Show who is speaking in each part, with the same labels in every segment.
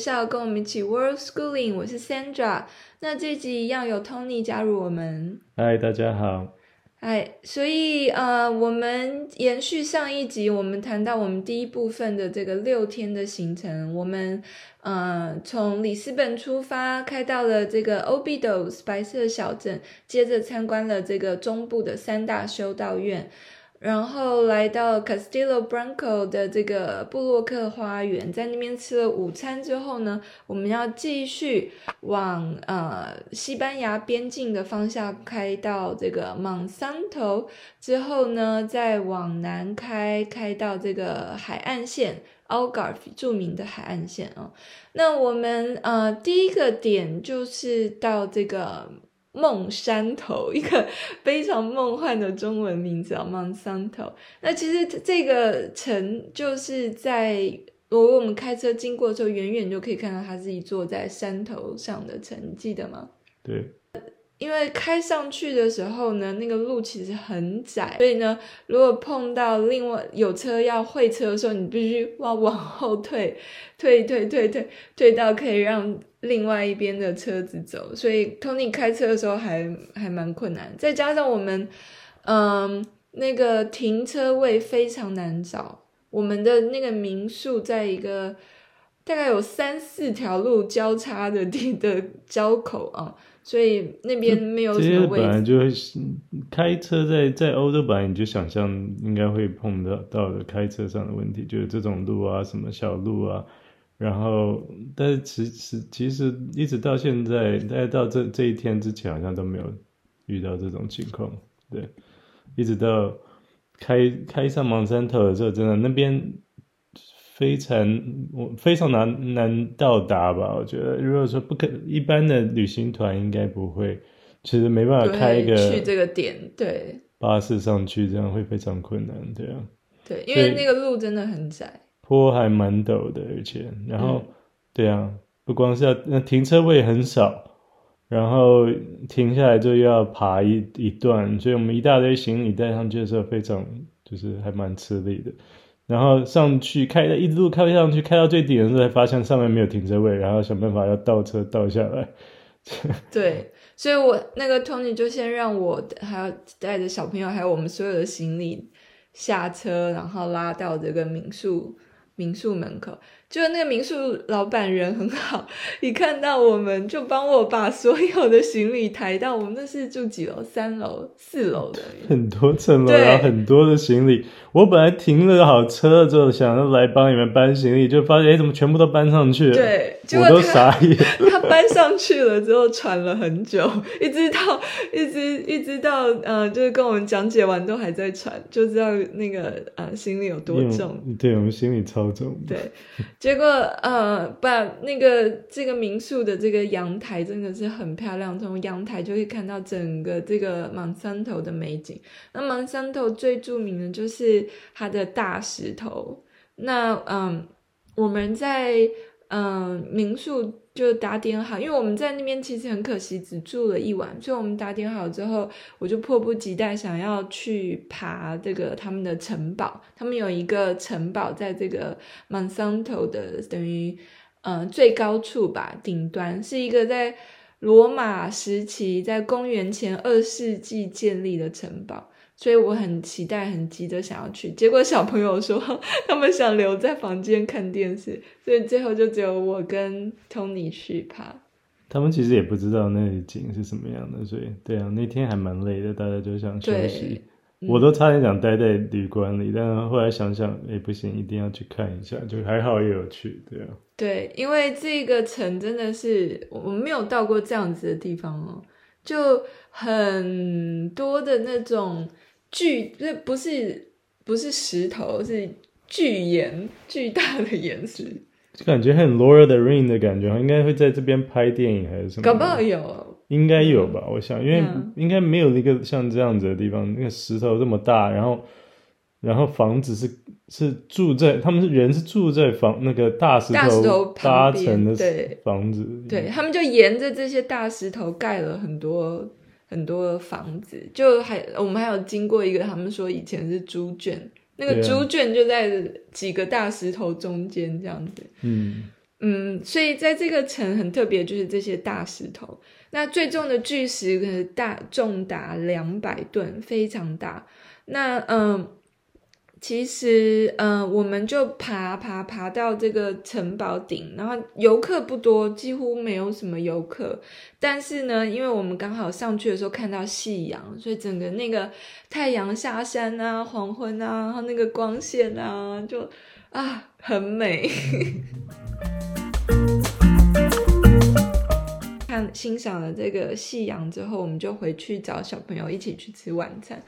Speaker 1: 校，跟我们一起 World Schooling。我是 Sandra。那这集一样有 Tony 加入我们。
Speaker 2: 嗨，大家好。
Speaker 1: 嗨，所以呃，我们延续上一集，我们谈到我们第一部分的这个六天的行程。我们呃从里斯本出发，开到了这个 Obidos 白色小镇，接着参观了这个中部的三大修道院。然后来到 castilo Branco 的这个布洛克花园，在那边吃了午餐之后呢，我们要继续往呃西班牙边境的方向开到这个 Monsanto，之后呢再往南开，开到这个海岸线 Algarve 著名的海岸线哦。那我们呃第一个点就是到这个。梦山头，一个非常梦幻的中文名字啊，Monsanto。那其实这个城就是在如果我们开车经过的时候，远远就可以看到它是一座在山头上的城，你记得吗？
Speaker 2: 对。
Speaker 1: 因为开上去的时候呢，那个路其实很窄，所以呢，如果碰到另外有车要会车的时候，你必须要往后退，退退退退退到可以让另外一边的车子走。所以 Tony 开车的时候还还蛮困难，再加上我们，嗯，那个停车位非常难找，我们的那个民宿在一个大概有三四条路交叉的地的交口啊。所以那边没有什么位置。这些
Speaker 2: 本来就会开车在在欧洲，本来你就想象应该会碰到到的开车上的问题，就是这种路啊，什么小路啊。然后，但是其实其实一直到现在，大概到这这一天之前，好像都没有遇到这种情况。对，一直到开开上芒山头的时候，真的那边。非常我非常难难到达吧？我觉得，如果说不可一般的旅行团应该不会，其实没办法开一个
Speaker 1: 去这个点，对
Speaker 2: 巴士上去这样会非常困难，对啊，
Speaker 1: 对，因为那个路真的很窄，
Speaker 2: 坡还蛮陡的，而且然后、嗯、对啊，不光是要那停车位很少，然后停下来就要爬一一段，所以我们一大堆行李带上去的时候，非常就是还蛮吃力的。然后上去开，一路开上去，开到最顶的时候才发现上面没有停车位，然后想办法要倒车倒下来。
Speaker 1: 对，所以我那个 Tony 就先让我还要带着小朋友还有我们所有的行李下车，然后拉到这个民宿民宿门口。就那个民宿老板人很好，一看到我们就帮我把所有的行李抬到我们那是住几楼？三楼、四楼的，
Speaker 2: 很多层楼，然后很多的行李。我本来停了好车之后，想要来帮你们搬行李，就发现哎，怎么全部都搬上去了？
Speaker 1: 对，
Speaker 2: 我都傻眼。
Speaker 1: 他搬上去了之后喘了很久，一直到一直一直到呃，就是跟我们讲解完都还在喘，就知道那个呃行李有多重。
Speaker 2: 对，我们行李超重。
Speaker 1: 对。结果，呃，把那个这个民宿的这个阳台真的是很漂亮，从阳台就可以看到整个这个芒山头的美景。那芒山头最著名的就是它的大石头。那，嗯，我们在嗯民宿。就打点好，因为我们在那边其实很可惜，只住了一晚，所以我们打点好之后，我就迫不及待想要去爬这个他们的城堡。他们有一个城堡在这个 Monsanto 的等于嗯、最高处吧，顶端是一个在罗马时期在公元前二世纪建立的城堡。所以我很期待，很急着想要去。结果小朋友说他们想留在房间看电视，所以最后就只有我跟 Tony 去爬。
Speaker 2: 他们其实也不知道那里景是什么样的，所以对啊，那天还蛮累的，大家就想休息。嗯、我都差点想待在旅馆里，但是后来想想，哎，不行，一定要去看一下，就还好也有去，对啊。
Speaker 1: 对，因为这个城真的是我们没有到过这样子的地方哦，就很多的那种。巨，这不是不是石头，是巨岩，巨大的岩石，
Speaker 2: 就感觉很《Lord of the Ring》的感觉，应该会在这边拍电影还是什么？
Speaker 1: 搞不好有，
Speaker 2: 应该有吧？我想，因为应该没有一个像这样子的地方，那个石头这么大，然后然后房子是是住在，他们是人是住在房那个大石头搭成的房子，
Speaker 1: 对，对他们就沿着这些大石头盖了很多。很多房子，就还我们还有经过一个，他们说以前是猪圈，那个猪圈就在几个大石头中间这样子。
Speaker 2: 嗯，
Speaker 1: 嗯，所以在这个城很特别，就是这些大石头。那最重的巨石可是大重达两百吨，非常大。那嗯。其实，嗯、我们就爬爬爬到这个城堡顶，然后游客不多，几乎没有什么游客。但是呢，因为我们刚好上去的时候看到夕阳，所以整个那个太阳下山啊，黄昏啊，然后那个光线啊，就啊很美。看欣赏了这个夕阳之后，我们就回去找小朋友一起去吃晚餐。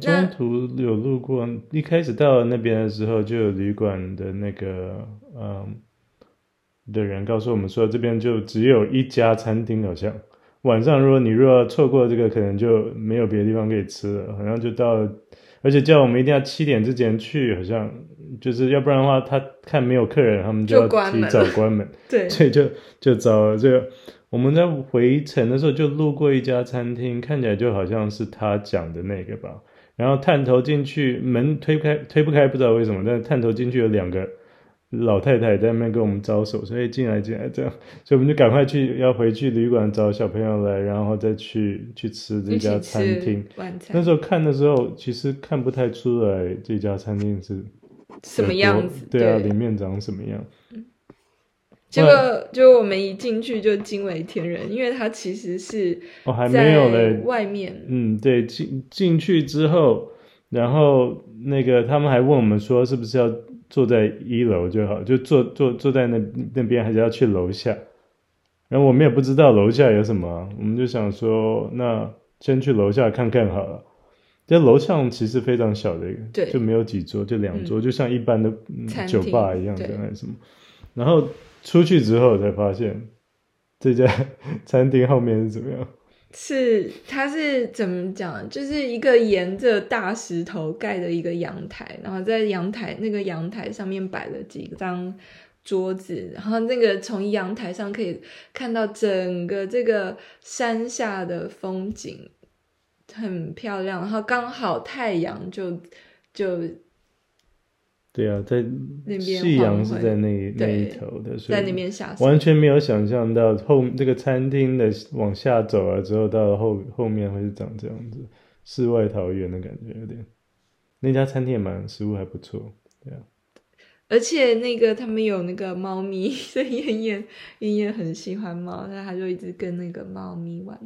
Speaker 2: 中途有路过，一开始到了那边的时候，就有旅馆的那个嗯的人告诉我们说，这边就只有一家餐厅，好像晚上如果你若要错过这个，可能就没有别的地方可以吃了，好像就到了，而且叫我们一定要七点之前去，好像就是要不然的话，他看没有客人，他们就要提早关门，
Speaker 1: 对，
Speaker 2: 所以就就找了这个。我们在回程的时候就路过一家餐厅，看起来就好像是他讲的那个吧。然后探头进去，门推不开，推不开，不知道为什么。但是探头进去有两个老太太在那边跟我们招手，所以进来进来这样，所以我们就赶快去要回去旅馆找小朋友来，然后再去去吃这家餐厅。
Speaker 1: 晚餐。
Speaker 2: 那时候看的时候，其实看不太出来这家餐厅是
Speaker 1: 什么样子。
Speaker 2: 对啊，对里面长什么样？
Speaker 1: 这个就我们一进去就惊为天人，因为它其实是
Speaker 2: 哦还没有嘞，
Speaker 1: 外面。
Speaker 2: 嗯，对，进进去之后，然后那个他们还问我们说，是不是要坐在一楼就好，就坐坐坐在那那边，还是要去楼下？然后我们也不知道楼下有什么，我们就想说，那先去楼下看看好了。这楼上其实非常小的一个，
Speaker 1: 对，
Speaker 2: 就没有几桌，就两桌，嗯、就像一般的酒吧一样的还是什么，然后。出去之后才发现，这家 餐厅后面是怎么样？
Speaker 1: 是，它是怎么讲？就是一个沿着大石头盖的一个阳台，然后在阳台那个阳台上面摆了几张桌子，然后那个从阳台上可以看到整个这个山下的风景，很漂亮。然后刚好太阳就就。
Speaker 2: 对啊，在那边夕阳是在那那一头的，所以
Speaker 1: 在那边下
Speaker 2: 完全没有想象到后这个餐厅的往下走了之后，到后后面会是长这样子，世外桃源的感觉有点。那家餐厅也蛮食物还不错，对啊。
Speaker 1: 而且那个他们有那个猫咪，所以燕燕燕燕很喜欢猫，那他就一直跟那个猫咪玩。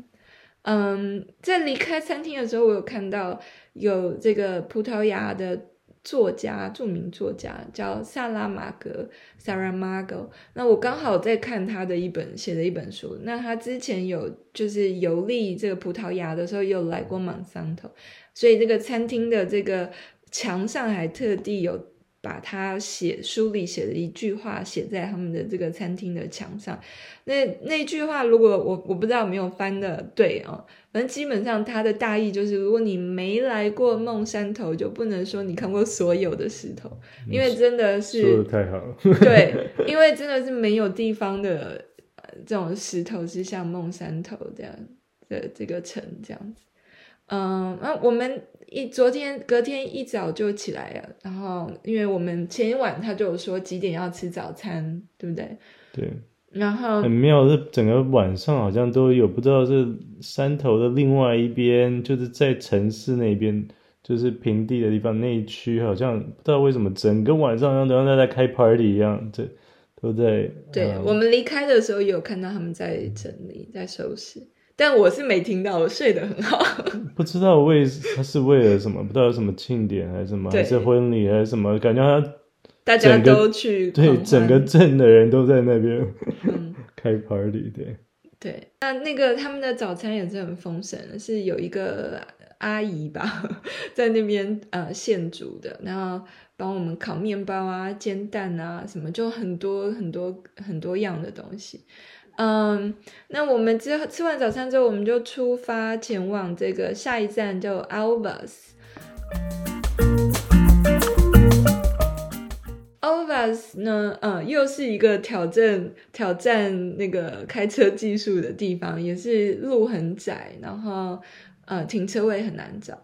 Speaker 1: 嗯，在离开餐厅的时候，我有看到有这个葡萄牙的。作家，著名作家叫萨拉马戈 （Saramago）。那我刚好在看他的一本写的一本书。那他之前有就是游历这个葡萄牙的时候，有来过蒙桑头，所以这个餐厅的这个墙上还特地有把他写书里写的一句话写在他们的这个餐厅的墙上。那那句话，如果我我不知道有没有翻的对哦。反正基本上，它的大意就是，如果你没来过梦山头，就不能说你看过所有的石头，因为真的是
Speaker 2: 说的太好了。
Speaker 1: 对，因为真的是没有地方的这种石头是像梦山头这样的这个城这样子。嗯，那我们一昨天隔天一早就起来了，然后因为我们前一晚他就有说几点要吃早餐，对不对？
Speaker 2: 对。
Speaker 1: 然后
Speaker 2: 很妙，是整个晚上好像都有，不知道是山头的另外一边，就是在城市那边，就是平地的地方那一区，好像不知道为什么整个晚上都像在在开 party 一样，这都在。
Speaker 1: 对、嗯、我们离开的时候有看到他们在整理、在收拾，但我是没听到，我睡得很好。
Speaker 2: 不知道为他是为了什么，不知道有什么庆典还是什么，还是婚礼还是什么，感觉他。
Speaker 1: 大家都去，
Speaker 2: 对，整个镇的人都在那边、嗯、开 party，对，
Speaker 1: 对，那那个他们的早餐也是很丰盛，是有一个阿姨吧，在那边呃现煮的，然后帮我们烤面包啊、煎蛋啊什么，就很多很多很多样的东西。嗯，那我们之后吃完早餐之后，我们就出发前往这个下一站叫 Alvas。Alvas 呢，嗯，又是一个挑战挑战那个开车技术的地方，也是路很窄，然后呃停车位很难找。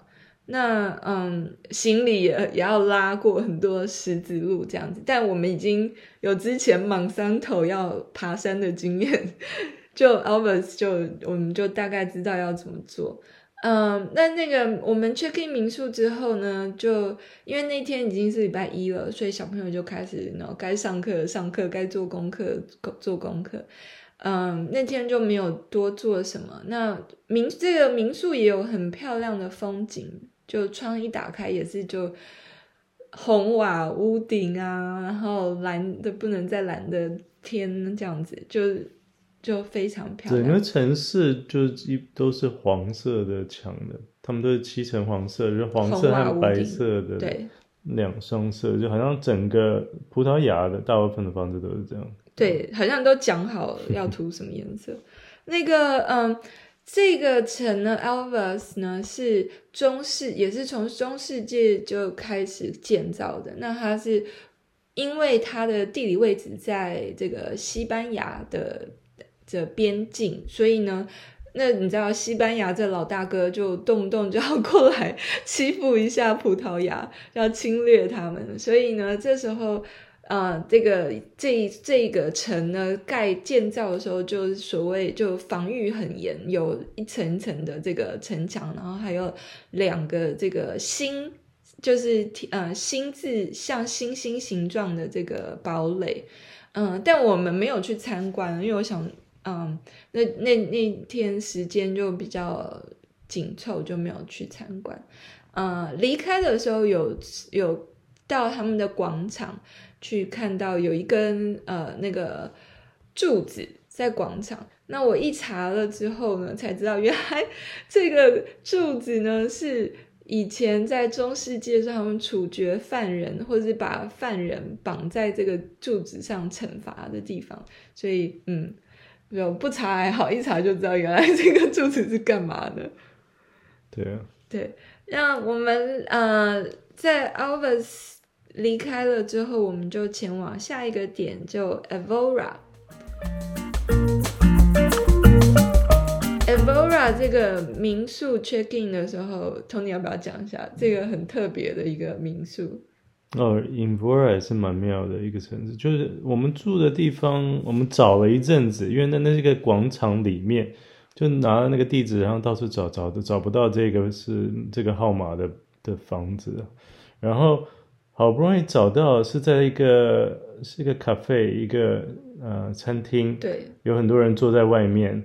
Speaker 1: 那嗯，行李也也要拉过很多石子路这样子。但我们已经有之前莽山头要爬山的经验，就 Elvis 就我们就大概知道要怎么做。嗯，那那个我们 check in 民宿之后呢，就因为那天已经是礼拜一了，所以小朋友就开始然后该上课上课，该做功课做功课。嗯，那天就没有多做什么。那民这个民宿也有很漂亮的风景，就窗一打开也是就红瓦屋顶啊，然后蓝的不能再蓝的天这样子就。就非常漂亮。
Speaker 2: 整个城市就一都是黄色的墙的，他们都是漆成黄色，就是黄色和白色的两双色，就好像整个葡萄牙的大部分的房子都是这样。
Speaker 1: 对，好像都讲好要涂什么颜色。那个，嗯，这个城呢，Elvas 呢是中世，也是从中世纪就开始建造的。那它是因为它的地理位置在这个西班牙的。的边境，所以呢，那你知道西班牙这老大哥就动不动就要过来欺负一下葡萄牙，要侵略他们，所以呢，这时候，呃，这个这这个城呢盖建造的时候，就所谓就防御很严，有一层层的这个城墙，然后还有两个这个星，就是呃星字像星星形状的这个堡垒，嗯、但我们没有去参观，因为我想。嗯，那那那天时间就比较紧凑，就没有去参观。嗯，离开的时候有有到他们的广场去看到有一根呃那个柱子在广场。那我一查了之后呢，才知道原来这个柱子呢是以前在中世纪上他们处决犯人，或者是把犯人绑在这个柱子上惩罚的地方。所以嗯。就不查还好，一查就知道原来这个柱子是干嘛的。
Speaker 2: 对啊，
Speaker 1: 对，那我们呃在 Elvas 离开了之后，我们就前往下一个点，就 Evora。Evora 这个民宿 check in 的时候，Tony 要不要讲一下这个很特别的一个民宿？
Speaker 2: 哦，Evora 也是蛮妙的一个城市，就是我们住的地方，我们找了一阵子，因为那那是一个广场里面，就拿了那个地址，然后到处找，找都找不到这个是这个号码的的房子，然后好不容易找到是在一个是一个 cafe 一个呃餐厅，
Speaker 1: 对，
Speaker 2: 有很多人坐在外面。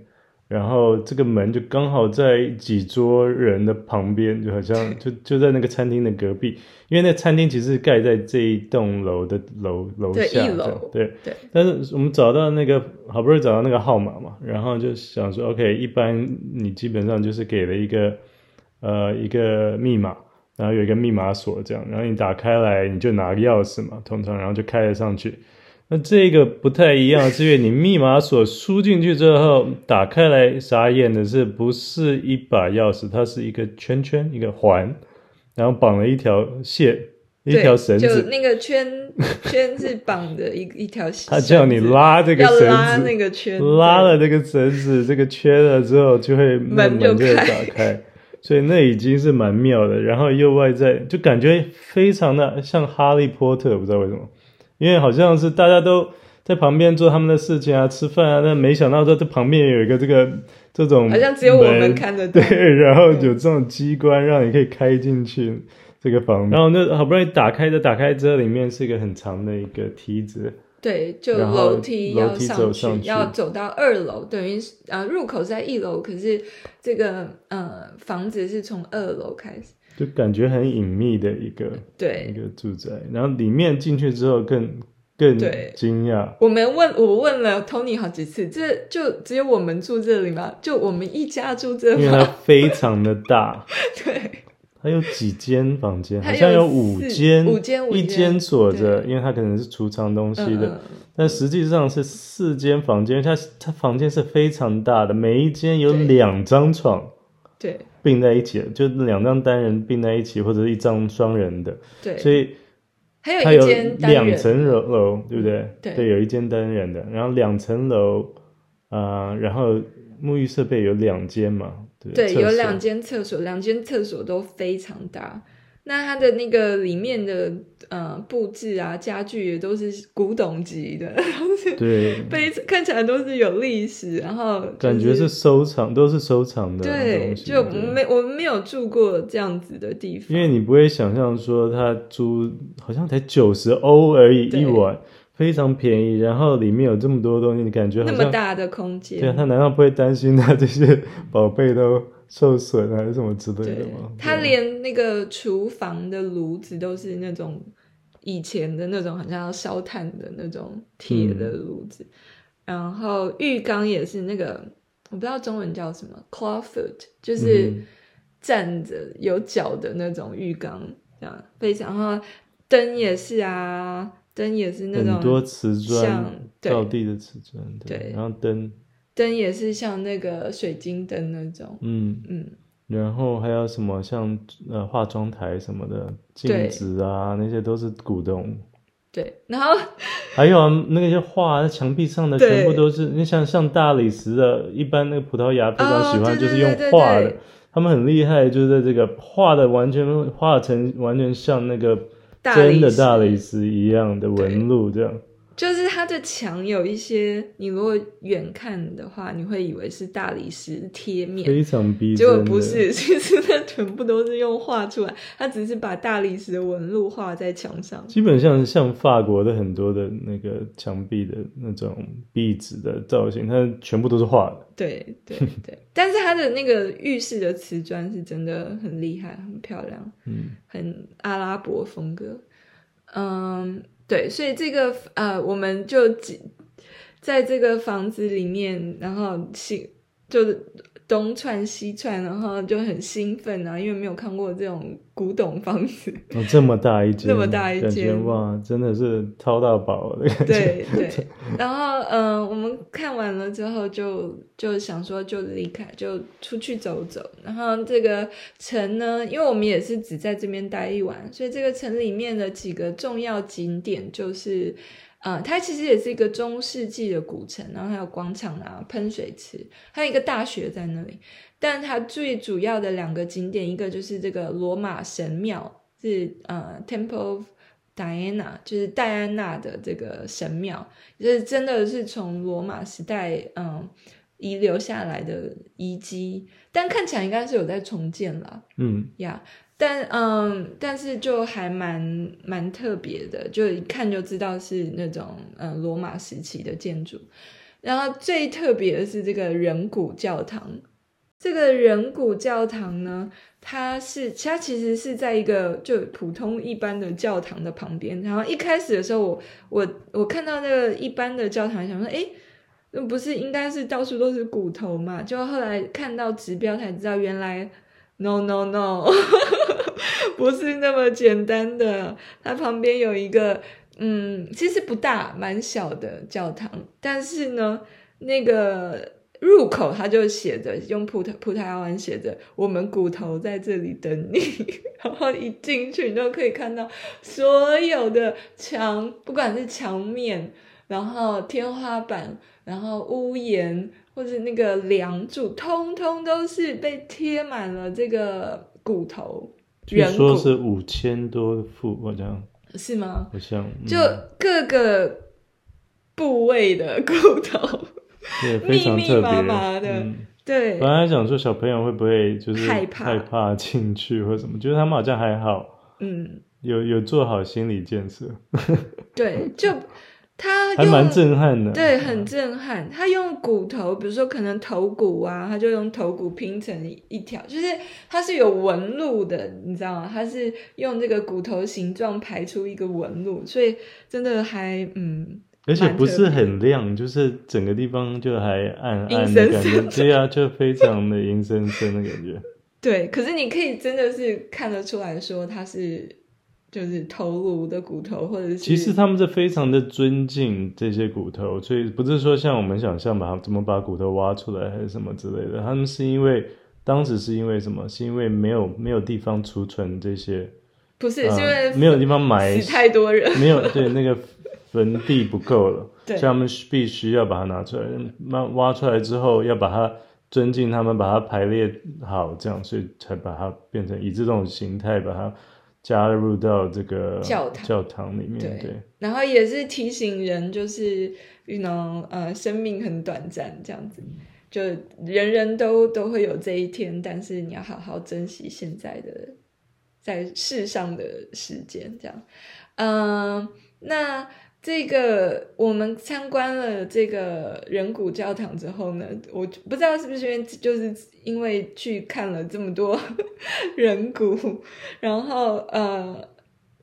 Speaker 2: 然后这个门就刚好在几桌人的旁边，就好像 就就在那个餐厅的隔壁，因为那餐厅其实是盖在这一栋楼的楼楼下，
Speaker 1: 对，一楼，
Speaker 2: 对对。但是我们找到那个好不容易找到那个号码嘛，然后就想说，OK，一般你基本上就是给了一个呃一个密码，然后有一个密码锁这样，然后你打开来你就拿个钥匙嘛，通常然后就开了上去。那这个不太一样，是因为你密码锁输进去之后，打开来傻眼的是，不是一把钥匙，它是一个圈圈，一个环，然后绑了一条线，一条绳子。
Speaker 1: 就那个圈圈是绑的一一条线。
Speaker 2: 他叫你拉这个绳子，
Speaker 1: 要拉那个圈，
Speaker 2: 拉了这个绳子，这个圈了之后，就会门门就打开。所以那已经是蛮妙的，然后又外在就感觉非常的像哈利波特，不知道为什么。因为好像是大家都在旁边做他们的事情啊，吃饭啊，但没想到在这旁边有一个这个这种，
Speaker 1: 好像只有我们看得到。
Speaker 2: 对，然后有这种机关让你可以开进去这个房。然后那好不容易打开的，打开之后里面是一个很长的一个梯子。
Speaker 1: 对，就楼梯要上去，上去要走到二楼，等于呃入口在一楼，可是这个呃房子是从二楼开始。
Speaker 2: 就感觉很隐秘的一个
Speaker 1: 对
Speaker 2: 一个住宅，然后里面进去之后更更惊讶。
Speaker 1: 我们问我问了 Tony 好几次，这就只有我们住这里吗？就我们一家住这里吗？
Speaker 2: 因为它非常的大，
Speaker 1: 对，
Speaker 2: 它有几间房间，好像有五间，
Speaker 1: 五间，
Speaker 2: 一间锁着，因为它可能是储藏东西的，嗯、但实际上是四间房间，它它房间是非常大的，每一间有两张床。
Speaker 1: 对，
Speaker 2: 并在一起就两张单人并在一起，或者是一张双人的。
Speaker 1: 对，
Speaker 2: 所以
Speaker 1: 还有一间
Speaker 2: 两层楼楼，对不对？
Speaker 1: 对，
Speaker 2: 对，有一间单人的，然后两层楼，啊、呃，然后沐浴设备有两间嘛，
Speaker 1: 对，有两间厕所，两间厕所都非常大。那它的那个里面的呃布置啊，家具也都是古董级的，
Speaker 2: 对，
Speaker 1: 被看起来都是有历史，然后、就是、
Speaker 2: 感觉是收藏，都是收藏的。
Speaker 1: 对，就没我们没有住过这样子的地方，
Speaker 2: 因为你不会想象说他租好像才九十欧而已一晚，非常便宜，然后里面有这么多东西，你感觉
Speaker 1: 那么大的空间，
Speaker 2: 对啊，他难道不会担心他这些宝贝都？受损还是什么之类的吗？
Speaker 1: 他连那个厨房的炉子都是那种以前的那种，好像要烧炭的那种铁的炉子。嗯、然后浴缸也是那个，我不知道中文叫什么，clawfoot，就是站着有脚的那种浴缸，这样非常。然后灯也是啊，灯也是那种
Speaker 2: 很多瓷砖，倒地的瓷砖，对，然后灯。
Speaker 1: 灯也是像那个水晶灯那种，嗯嗯，
Speaker 2: 然后还有什么像呃化妆台什么的镜子啊，那些都是古董。
Speaker 1: 对，然后
Speaker 2: 还有啊，那个些画在墙壁上的全部都是，你像像大理石的，一般那个葡萄牙非常喜欢就是用画的，他们很厉害，就是在这个画的完全画成完全像那个真的大理石一样的纹路这样。
Speaker 1: 就是它的墙有一些，你如果远看的话，你会以为是大理石贴面，
Speaker 2: 非常逼真。
Speaker 1: 结果不是，其实它全部都是用画出来，它只是把大理石的纹路画在墙上。
Speaker 2: 基本上像法国的很多的那个墙壁的那种壁纸的造型，它全部都是画的。
Speaker 1: 对对对，但是它的那个浴室的瓷砖是真的很厉害，很漂亮，嗯，很阿拉伯风格，嗯。对，所以这个呃，我们就在这个房子里面，然后醒就是东窜西窜，然后就很兴奋啊，因为没有看过这种古董房子。
Speaker 2: 哦，这么大一间，
Speaker 1: 这么大一间，
Speaker 2: 哇，真的是掏到宝了。
Speaker 1: 对对，然后嗯、呃，我们看完了之后就，就就想说就离开，就出去走走。然后这个城呢，因为我们也是只在这边待一晚，所以这个城里面的几个重要景点就是。呃，它其实也是一个中世纪的古城，然后还有广场啊、喷水池，还有一个大学在那里。但它最主要的两个景点，一个就是这个罗马神庙，是呃 Temple of Diana，就是戴安娜的这个神庙，就是真的是从罗马时代嗯遗留下来的遗迹，但看起来应该是有在重建了。嗯，呀。但嗯，但是就还蛮蛮特别的，就一看就知道是那种嗯罗马时期的建筑。然后最特别的是这个人骨教堂。这个人骨教堂呢，它是它其实是在一个就普通一般的教堂的旁边。然后一开始的时候我，我我看到那个一般的教堂，想说，诶，那不是应该是到处都是骨头嘛？就后来看到指标才知道，原来。No no no，不是那么简单的。它旁边有一个，嗯，其实不大，蛮小的教堂。但是呢，那个入口它就写着，用葡萄葡萄牙文写着“我们骨头在这里等你”。然后一进去，你就可以看到所有的墙，不管是墙面，然后天花板，然后屋檐。或者那个梁柱，通通都是被贴满了这个骨头。
Speaker 2: 据说是五千多副，好像
Speaker 1: 是吗？
Speaker 2: 好像、嗯、
Speaker 1: 就各个部位的骨头，
Speaker 2: 对，非常特别，密密麻
Speaker 1: 麻的。嗯、对，
Speaker 2: 本来想说小朋友会不会就是害怕害怕进去或什么，觉得他们好像还好。嗯，有有做好心理建设。
Speaker 1: 对，就。他
Speaker 2: 还蛮震撼的，
Speaker 1: 对，很震撼。他用骨头，比如说可能头骨啊，他就用头骨拼成一条，就是它是有纹路的，你知道吗？它是用这个骨头形状排出一个纹路，所以真的还嗯，
Speaker 2: 而且不是很亮，就是整个地方就还暗暗的感觉，对啊，就非常的阴森森的感觉。
Speaker 1: 对，可是你可以真的是看得出来说它是。就是头颅的骨头，或者是
Speaker 2: 其实他们是非常的尊敬这些骨头，所以不是说像我们想象把怎么把骨头挖出来还是什么之类的。他们是因为当时是因为什么？是因为没有没有地方储存这些，
Speaker 1: 不是，呃、是因为
Speaker 2: 没有地方埋
Speaker 1: 死太多人，
Speaker 2: 没有对那个坟地不够了，
Speaker 1: 对，
Speaker 2: 所以他们必须要把它拿出来，那挖出来之后要把它尊敬他们，把它排列好，这样，所以才把它变成以这种形态把它加入到这个教堂教堂里面。对，对
Speaker 1: 然后也是提醒人，就是 know，呃，生命很短暂，这样子，就人人都都会有这一天，但是你要好好珍惜现在的在世上的时间，这样，嗯、呃，那。这个我们参观了这个人骨教堂之后呢，我不知道是不是因为就是因为去看了这么多人骨，然后呃，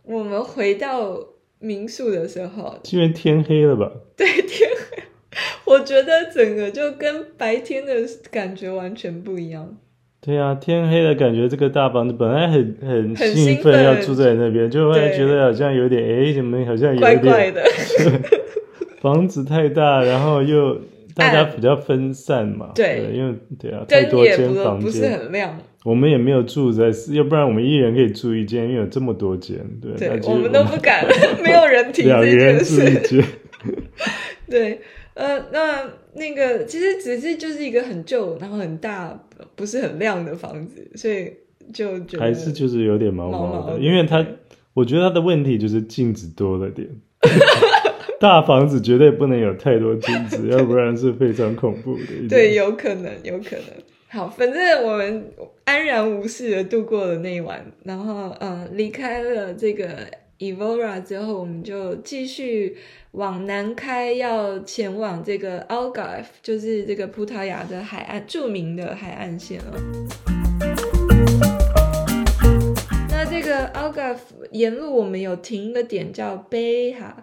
Speaker 1: 我们回到民宿的时候，
Speaker 2: 因为天黑了吧？
Speaker 1: 对，天黑，我觉得整个就跟白天的感觉完全不一样。
Speaker 2: 对啊，天黑了，感觉这个大房子本来很很兴奋要住在那边，就会觉得好像有点哎，怎么好像有点怪怪的。房子太大，然后又 大家比较分散嘛，对，因为对啊，太多间房间
Speaker 1: 不是很亮。
Speaker 2: 我们也没有住在，要不然我们一人可以住一间，因为有这么多间，对，
Speaker 1: 对我们都不敢，没有人提这件事。对，呃，那。那个其实只是就是一个很旧，然后很大，不是很亮的房子，所以就觉得
Speaker 2: 还是就是有点毛毛的。毛毛的因为它，我觉得它的问题就是镜子多了点。大房子绝对不能有太多镜子，要不然是非常恐怖的。
Speaker 1: 对，有可能，有可能。好，反正我们安然无事的度过了那一晚，然后嗯，离开了这个 Evora 之后，我们就继续。往南开，要前往这个 Algarve，就是这个葡萄牙的海岸，著名的海岸线了。那这个 Algarve 沿路我们有停一个点叫 Beja。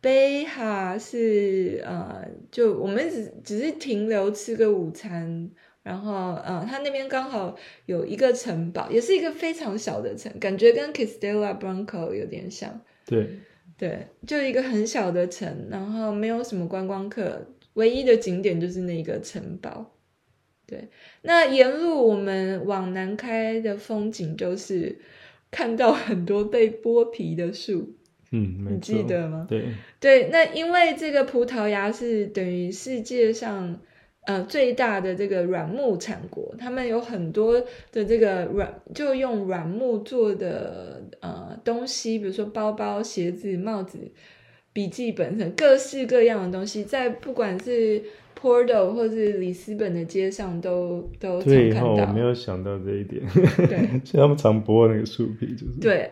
Speaker 1: 贝哈是呃，就我们只只是停留吃个午餐，然后呃，它那边刚好有一个城堡，也是一个非常小的城，感觉跟 Castela Branco 有点像。
Speaker 2: 对。
Speaker 1: 对，就一个很小的城，然后没有什么观光客，唯一的景点就是那个城堡。对，那沿路我们往南开的风景就是看到很多被剥皮的树，
Speaker 2: 嗯，
Speaker 1: 你记得吗？
Speaker 2: 对，
Speaker 1: 对，那因为这个葡萄牙是等于世界上。呃，最大的这个软木产国，他们有很多的这个软，就用软木做的呃东西，比如说包包、鞋子、帽子、笔记本等各式各样的东西，在不管是 Porto 或是里斯本的街上都都常看到。
Speaker 2: 对，我没有想到这一点。对，他们常剥那个树皮，就是
Speaker 1: 对。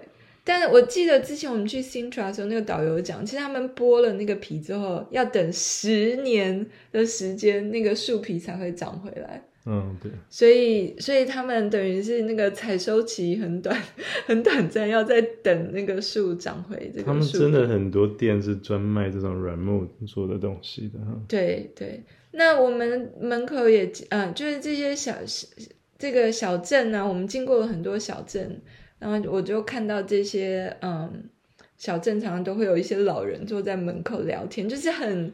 Speaker 1: 但是我记得之前我们去 Sintra 的时候，那个导游讲，其实他们剥了那个皮之后，要等十年的时间，那个树皮才会长回来。
Speaker 2: 嗯，对。
Speaker 1: 所以，所以他们等于是那个采收期很短，很短暂，要再等那个树长回这个树。
Speaker 2: 他们真的很多店是专卖这种软木做的东西的哈。
Speaker 1: 对对，那我们门口也，呃，就是这些小这个小镇呢，我们经过了很多小镇。然后我就看到这些，嗯，小镇常常都会有一些老人坐在门口聊天，就是很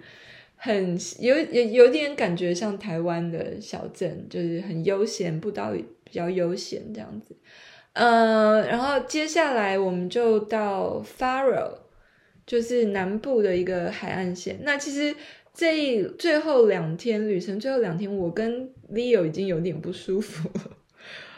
Speaker 1: 很有有有点感觉像台湾的小镇，就是很悠闲，步道比较悠闲这样子。嗯，然后接下来我们就到 Faro，就是南部的一个海岸线。那其实这最后两天旅程，最后两天我跟 Leo 已经有点不舒服了。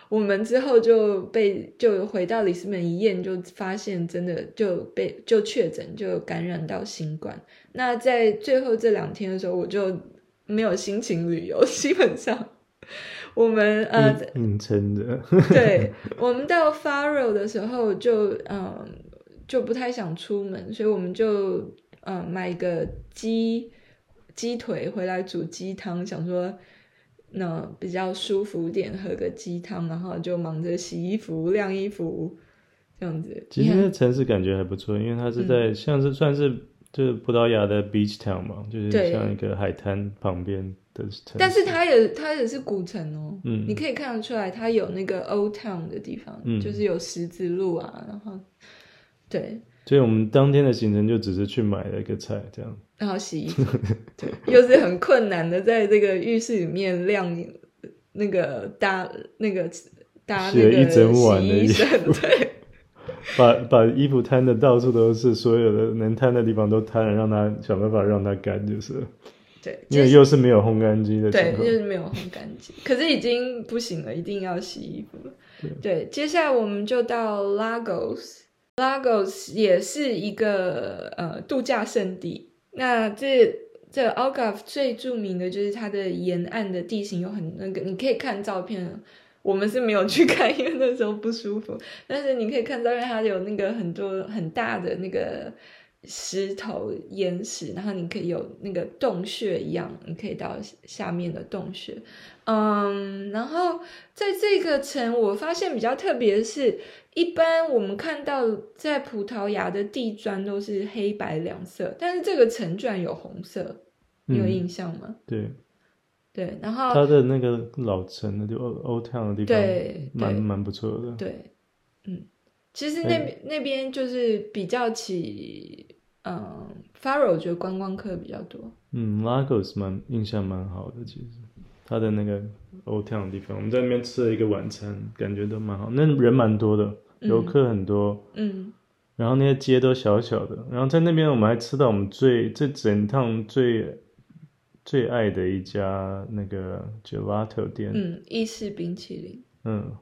Speaker 1: 我们之后就被就回到里斯本一验，就发现真的就被就确诊就感染到新冠。那在最后这两天的时候，我就没有心情旅游。基本上，我们呃，
Speaker 2: 硬撑的，
Speaker 1: 对，我们到 Faro 的时候就嗯就不太想出门，所以我们就嗯买一个鸡鸡腿回来煮鸡汤，想说。那比较舒服点，喝个鸡汤，然后就忙着洗衣服、晾衣服，这样子。
Speaker 2: 其实那城市感觉还不错，因为它是在、嗯、像是算是就是葡萄牙的 beach town 嘛，就是像一个海滩旁边的城市。
Speaker 1: 但是它也它也是古城哦，嗯，你可以看得出来，它有那个 old town 的地方，嗯，就是有十字路啊，然后对。
Speaker 2: 所以我们当天的行程就只是去买了一个菜，这样。
Speaker 1: 然后洗衣服，对，又是很困难的，在这个浴室里面晾那个搭那个搭那个洗衣服，对，
Speaker 2: 把把衣服摊的到处都是，所有的能摊的地方都摊了，让它想办法让它干，就是。
Speaker 1: 对，
Speaker 2: 因为又是没有烘干机的，
Speaker 1: 对，又是没有烘干机，可是已经不行了，一定要洗衣服了。对，对，接下来我们就到 Lagos，Lagos 也是一个呃度假胜地。那这这 Algarve 最著名的就是它的沿岸的地形有很那个，你可以看照片。我们是没有去 看，因为那时候不舒服。但是你可以看到，因为它有那个很多很大的那个石头岩石，然后你可以有那个洞穴一样，你可以到下面的洞穴。嗯，然后在这个城，我发现比较特别的是，一般我们看到在葡萄牙的地砖都是黑白两色，但是这个城居然有红色，你有印象吗？
Speaker 2: 嗯，对。
Speaker 1: 对，然后
Speaker 2: 它的那个老城的就 Old Town 的地方，
Speaker 1: 对，
Speaker 2: 蛮蛮不错的。
Speaker 1: 对，嗯，其实那边、欸、那边就是比较起，嗯，Faro 我觉得观光客比较多。
Speaker 2: 嗯，Lagos 蛮印象蛮好的，其实它的那个 Old Town 的地方，我们在那边吃了一个晚餐，感觉都蛮好，那人蛮多的，游客很多，嗯，然后那些街都小小的，然后在那边我们还吃到我们最这整趟最。最爱的一家那个 gelato 店，
Speaker 1: 嗯，意式冰淇淋，
Speaker 2: 嗯，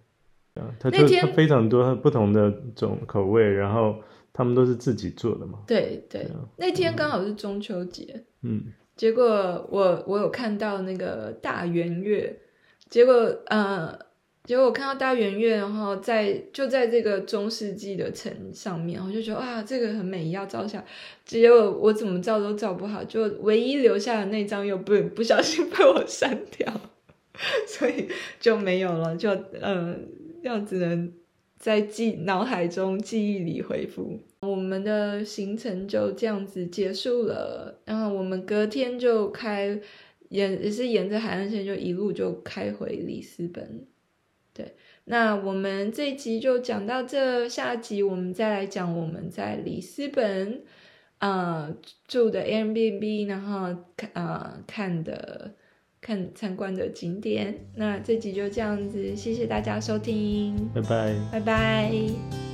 Speaker 2: 啊它就它非常多不同的种口味，然后他们都是自己做的嘛。
Speaker 1: 对对，那天刚好是中秋节，
Speaker 2: 嗯，
Speaker 1: 结果我我有看到那个大圆月，结果呃。结果我看到大圆月，然后在就在这个中世纪的城上面，我就觉得哇，这个很美，要照下。结果我怎么照都照不好，就唯一留下的那张又不不小心被我删掉，所以就没有了。就嗯，要只能在记脑海中记忆里恢复。我们的行程就这样子结束了，然后我们隔天就开沿也是沿着海岸线，就一路就开回里斯本。对，那我们这一集就讲到这，下集我们再来讲我们在里斯本，呃，住的 Airbnb，然后看呃看的看参观的景点。那这集就这样子，谢谢大家收听，
Speaker 2: 拜拜，
Speaker 1: 拜拜。